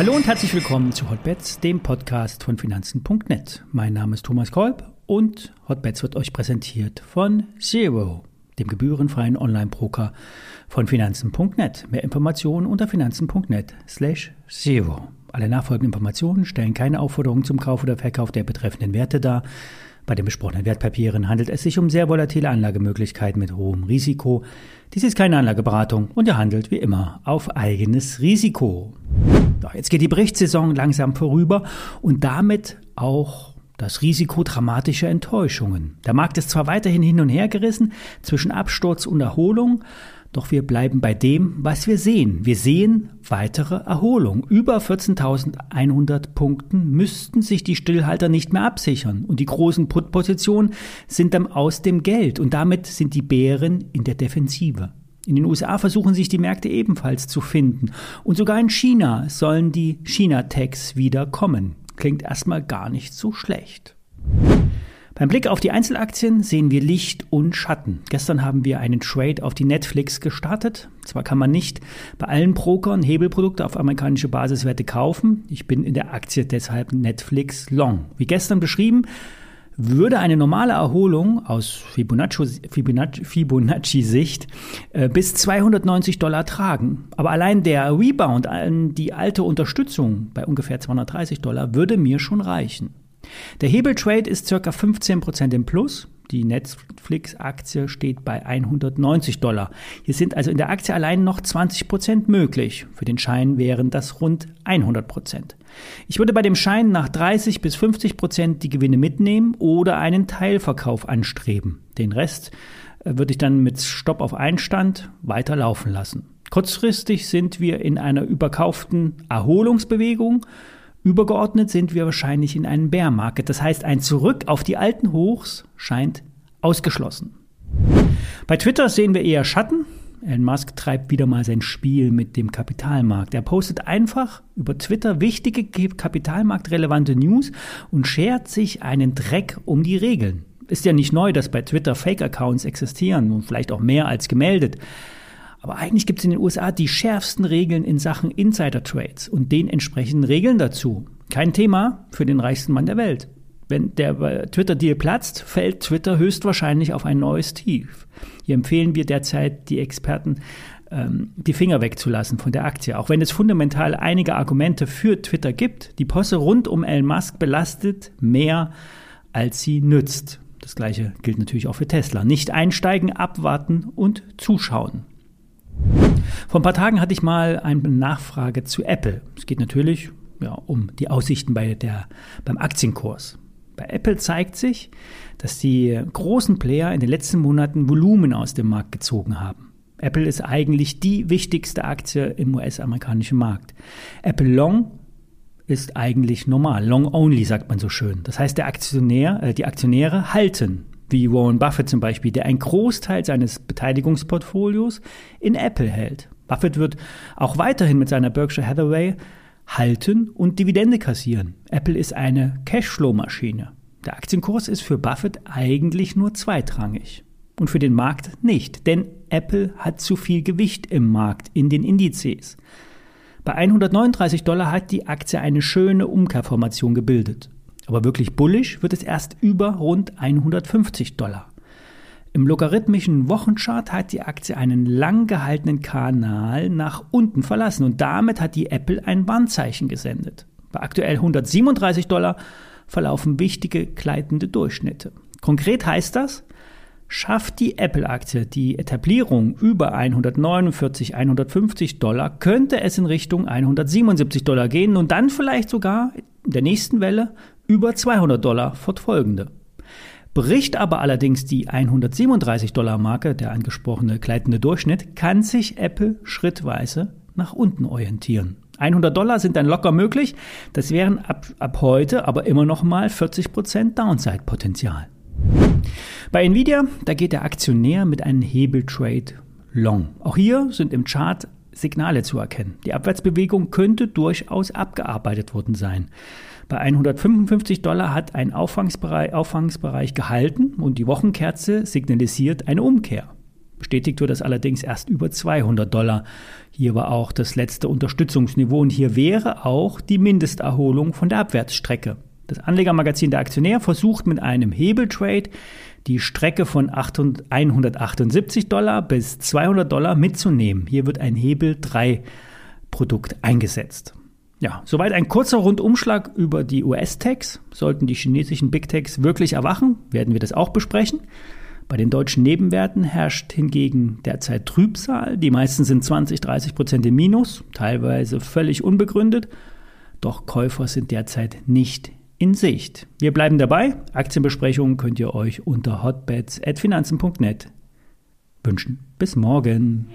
Hallo und herzlich willkommen zu Hotbets, dem Podcast von Finanzen.net. Mein Name ist Thomas Kolb und Hotbets wird euch präsentiert von Zero, dem gebührenfreien Online-Broker von Finanzen.net. Mehr Informationen unter Finanzen.net slash Zero. Alle nachfolgenden Informationen stellen keine Aufforderung zum Kauf oder Verkauf der betreffenden Werte dar. Bei den besprochenen Wertpapieren handelt es sich um sehr volatile Anlagemöglichkeiten mit hohem Risiko. Dies ist keine Anlageberatung und ihr handelt wie immer auf eigenes Risiko. Jetzt geht die Berichtssaison langsam vorüber und damit auch das Risiko dramatischer Enttäuschungen. Der Markt ist zwar weiterhin hin und her gerissen zwischen Absturz und Erholung, doch wir bleiben bei dem, was wir sehen. Wir sehen weitere Erholung. Über 14.100 Punkten müssten sich die Stillhalter nicht mehr absichern. Und die großen Put-Positionen sind dann aus dem Geld. Und damit sind die Bären in der Defensive. In den USA versuchen sich die Märkte ebenfalls zu finden. Und sogar in China sollen die China-Tags wieder kommen. Klingt erstmal gar nicht so schlecht. Beim Blick auf die Einzelaktien sehen wir Licht und Schatten. Gestern haben wir einen Trade auf die Netflix gestartet. Zwar kann man nicht bei allen Brokern Hebelprodukte auf amerikanische Basiswerte kaufen. Ich bin in der Aktie deshalb Netflix Long. Wie gestern beschrieben, würde eine normale Erholung aus Fibonacci-Sicht Fibonacci äh, bis 290 Dollar tragen. Aber allein der Rebound an die alte Unterstützung bei ungefähr 230 Dollar würde mir schon reichen. Der Hebeltrade ist ca. 15% im Plus. Die Netflix-Aktie steht bei 190 Dollar. Hier sind also in der Aktie allein noch 20% möglich. Für den Schein wären das rund 100%. Ich würde bei dem Schein nach 30 bis 50% die Gewinne mitnehmen oder einen Teilverkauf anstreben. Den Rest äh, würde ich dann mit Stopp auf Einstand weiterlaufen lassen. Kurzfristig sind wir in einer überkauften Erholungsbewegung Übergeordnet sind wir wahrscheinlich in einem Bear Market. Das heißt, ein Zurück auf die alten Hochs scheint ausgeschlossen. Bei Twitter sehen wir eher Schatten. Elon Musk treibt wieder mal sein Spiel mit dem Kapitalmarkt. Er postet einfach über Twitter wichtige kapitalmarktrelevante News und schert sich einen Dreck um die Regeln. Ist ja nicht neu, dass bei Twitter Fake-Accounts existieren und vielleicht auch mehr als gemeldet. Aber eigentlich gibt es in den USA die schärfsten Regeln in Sachen Insider-Trades und den entsprechenden Regeln dazu. Kein Thema für den reichsten Mann der Welt. Wenn der Twitter-Deal platzt, fällt Twitter höchstwahrscheinlich auf ein neues Tief. Hier empfehlen wir derzeit die Experten, ähm, die Finger wegzulassen von der Aktie. Auch wenn es fundamental einige Argumente für Twitter gibt, die Posse rund um Elon Musk belastet mehr, als sie nützt. Das gleiche gilt natürlich auch für Tesla. Nicht einsteigen, abwarten und zuschauen. Vor ein paar Tagen hatte ich mal eine Nachfrage zu Apple. Es geht natürlich ja, um die Aussichten bei der, beim Aktienkurs. Bei Apple zeigt sich, dass die großen Player in den letzten Monaten Volumen aus dem Markt gezogen haben. Apple ist eigentlich die wichtigste Aktie im US-amerikanischen Markt. Apple Long ist eigentlich normal. Long only sagt man so schön. Das heißt, der Aktionär, äh, die Aktionäre halten wie Warren Buffett zum Beispiel, der einen Großteil seines Beteiligungsportfolios in Apple hält. Buffett wird auch weiterhin mit seiner Berkshire Hathaway halten und Dividende kassieren. Apple ist eine Cashflow-Maschine. Der Aktienkurs ist für Buffett eigentlich nur zweitrangig und für den Markt nicht, denn Apple hat zu viel Gewicht im Markt in den Indizes. Bei 139 Dollar hat die Aktie eine schöne Umkehrformation gebildet. Aber wirklich bullisch wird es erst über rund 150 Dollar. Im logarithmischen Wochenchart hat die Aktie einen lang gehaltenen Kanal nach unten verlassen und damit hat die Apple ein Warnzeichen gesendet. Bei aktuell 137 Dollar verlaufen wichtige gleitende Durchschnitte. Konkret heißt das, schafft die Apple-Aktie die Etablierung über 149, 150 Dollar, könnte es in Richtung 177 Dollar gehen und dann vielleicht sogar in der nächsten Welle über 200 Dollar fortfolgende. Bricht aber allerdings die 137 Dollar Marke, der angesprochene gleitende Durchschnitt, kann sich Apple schrittweise nach unten orientieren. 100 Dollar sind dann locker möglich. Das wären ab, ab heute aber immer noch mal 40% Downside-Potenzial. Bei Nvidia, da geht der Aktionär mit einem Hebeltrade long. Auch hier sind im Chart Signale zu erkennen. Die Abwärtsbewegung könnte durchaus abgearbeitet worden sein. Bei 155 Dollar hat ein Auffangsbereich, Auffangsbereich gehalten und die Wochenkerze signalisiert eine Umkehr. Bestätigt wird das allerdings erst über 200 Dollar. Hier war auch das letzte Unterstützungsniveau und hier wäre auch die Mindesterholung von der Abwärtsstrecke. Das Anlegermagazin der Aktionär versucht mit einem Hebeltrade die Strecke von 178 Dollar bis 200 Dollar mitzunehmen. Hier wird ein Hebel 3 Produkt eingesetzt. Ja, soweit ein kurzer Rundumschlag über die US-Tags. Sollten die chinesischen Big Techs wirklich erwachen, werden wir das auch besprechen. Bei den deutschen Nebenwerten herrscht hingegen derzeit Trübsal. Die meisten sind 20, 30 Prozent im Minus, teilweise völlig unbegründet. Doch Käufer sind derzeit nicht in Sicht. Wir bleiben dabei. Aktienbesprechungen könnt ihr euch unter hotbets.finanzen.net wünschen. Bis morgen.